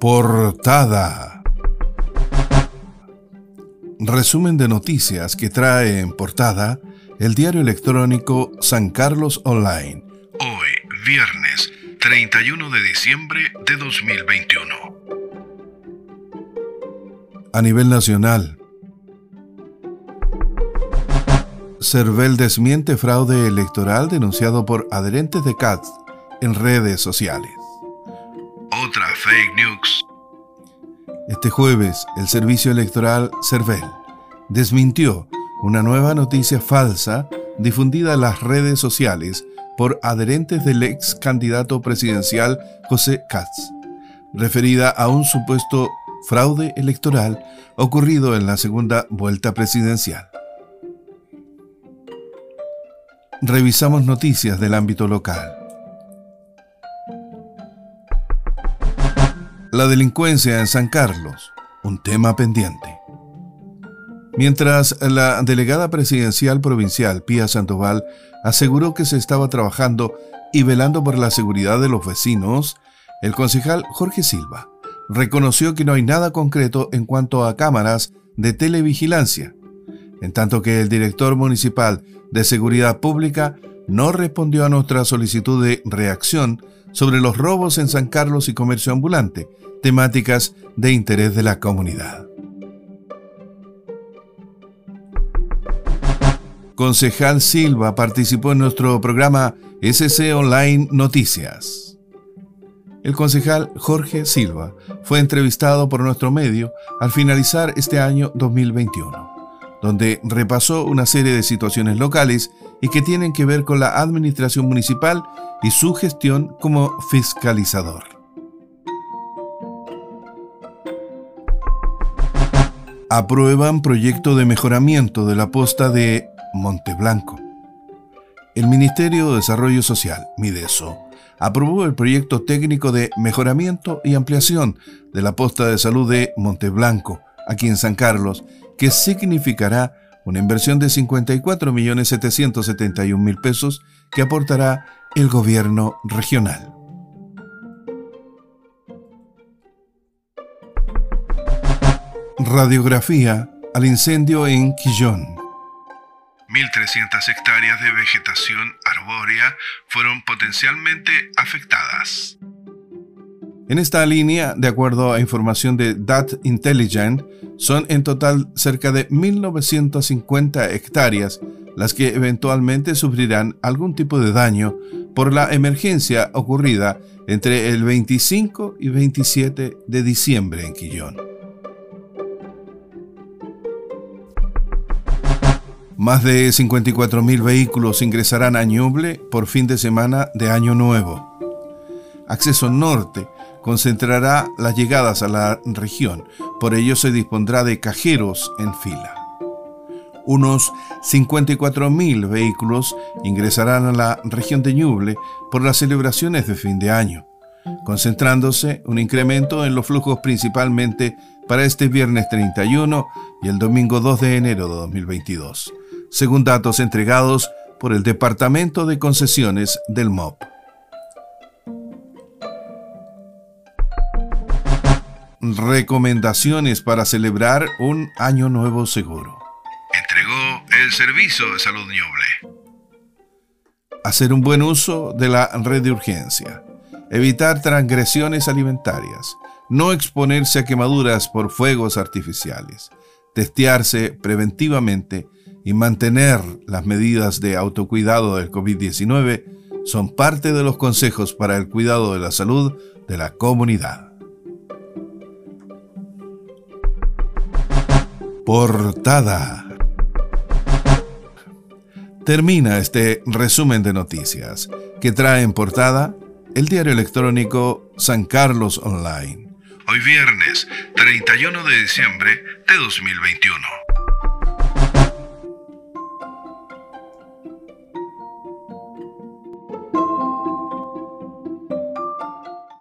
Portada. Resumen de noticias que trae en portada el diario electrónico San Carlos Online. Hoy, viernes 31 de diciembre de 2021. A nivel nacional, Cervel desmiente fraude electoral denunciado por adherentes de CATS en redes sociales. Fake news. Este jueves, el Servicio Electoral Cervel desmintió una nueva noticia falsa difundida en las redes sociales por adherentes del ex candidato presidencial José Katz, referida a un supuesto fraude electoral ocurrido en la segunda vuelta presidencial. Revisamos noticias del ámbito local. La delincuencia en San Carlos, un tema pendiente. Mientras la delegada presidencial provincial, Pía Sandoval, aseguró que se estaba trabajando y velando por la seguridad de los vecinos, el concejal Jorge Silva reconoció que no hay nada concreto en cuanto a cámaras de televigilancia, en tanto que el director municipal de Seguridad Pública no respondió a nuestra solicitud de reacción sobre los robos en San Carlos y comercio ambulante, temáticas de interés de la comunidad. Concejal Silva participó en nuestro programa SC Online Noticias. El concejal Jorge Silva fue entrevistado por nuestro medio al finalizar este año 2021 donde repasó una serie de situaciones locales y que tienen que ver con la administración municipal y su gestión como fiscalizador. Aprueban proyecto de mejoramiento de la posta de Monteblanco. El Ministerio de Desarrollo Social, MIDESO, aprobó el proyecto técnico de mejoramiento y ampliación de la posta de salud de Monteblanco, aquí en San Carlos, que significará una inversión de 54.771.000 pesos que aportará el gobierno regional. Radiografía al incendio en Quillón. 1.300 hectáreas de vegetación arbórea fueron potencialmente afectadas. En esta línea, de acuerdo a información de Dat Intelligent, son en total cerca de 1.950 hectáreas las que eventualmente sufrirán algún tipo de daño por la emergencia ocurrida entre el 25 y 27 de diciembre en Quillón. Más de 54.000 vehículos ingresarán a Ñuble por fin de semana de Año Nuevo. Acceso Norte concentrará las llegadas a la región, por ello se dispondrá de cajeros en fila. Unos 54.000 vehículos ingresarán a la región de Ñuble por las celebraciones de fin de año, concentrándose un incremento en los flujos principalmente para este viernes 31 y el domingo 2 de enero de 2022, según datos entregados por el Departamento de Concesiones del MOP. Recomendaciones para celebrar un año nuevo seguro. Entregó el Servicio de Salud Ñuble. Hacer un buen uso de la red de urgencia. Evitar transgresiones alimentarias. No exponerse a quemaduras por fuegos artificiales. Testearse preventivamente y mantener las medidas de autocuidado del COVID-19 son parte de los consejos para el cuidado de la salud de la comunidad. Portada. Termina este resumen de noticias que trae en portada el diario electrónico San Carlos Online. Hoy viernes 31 de diciembre de 2021.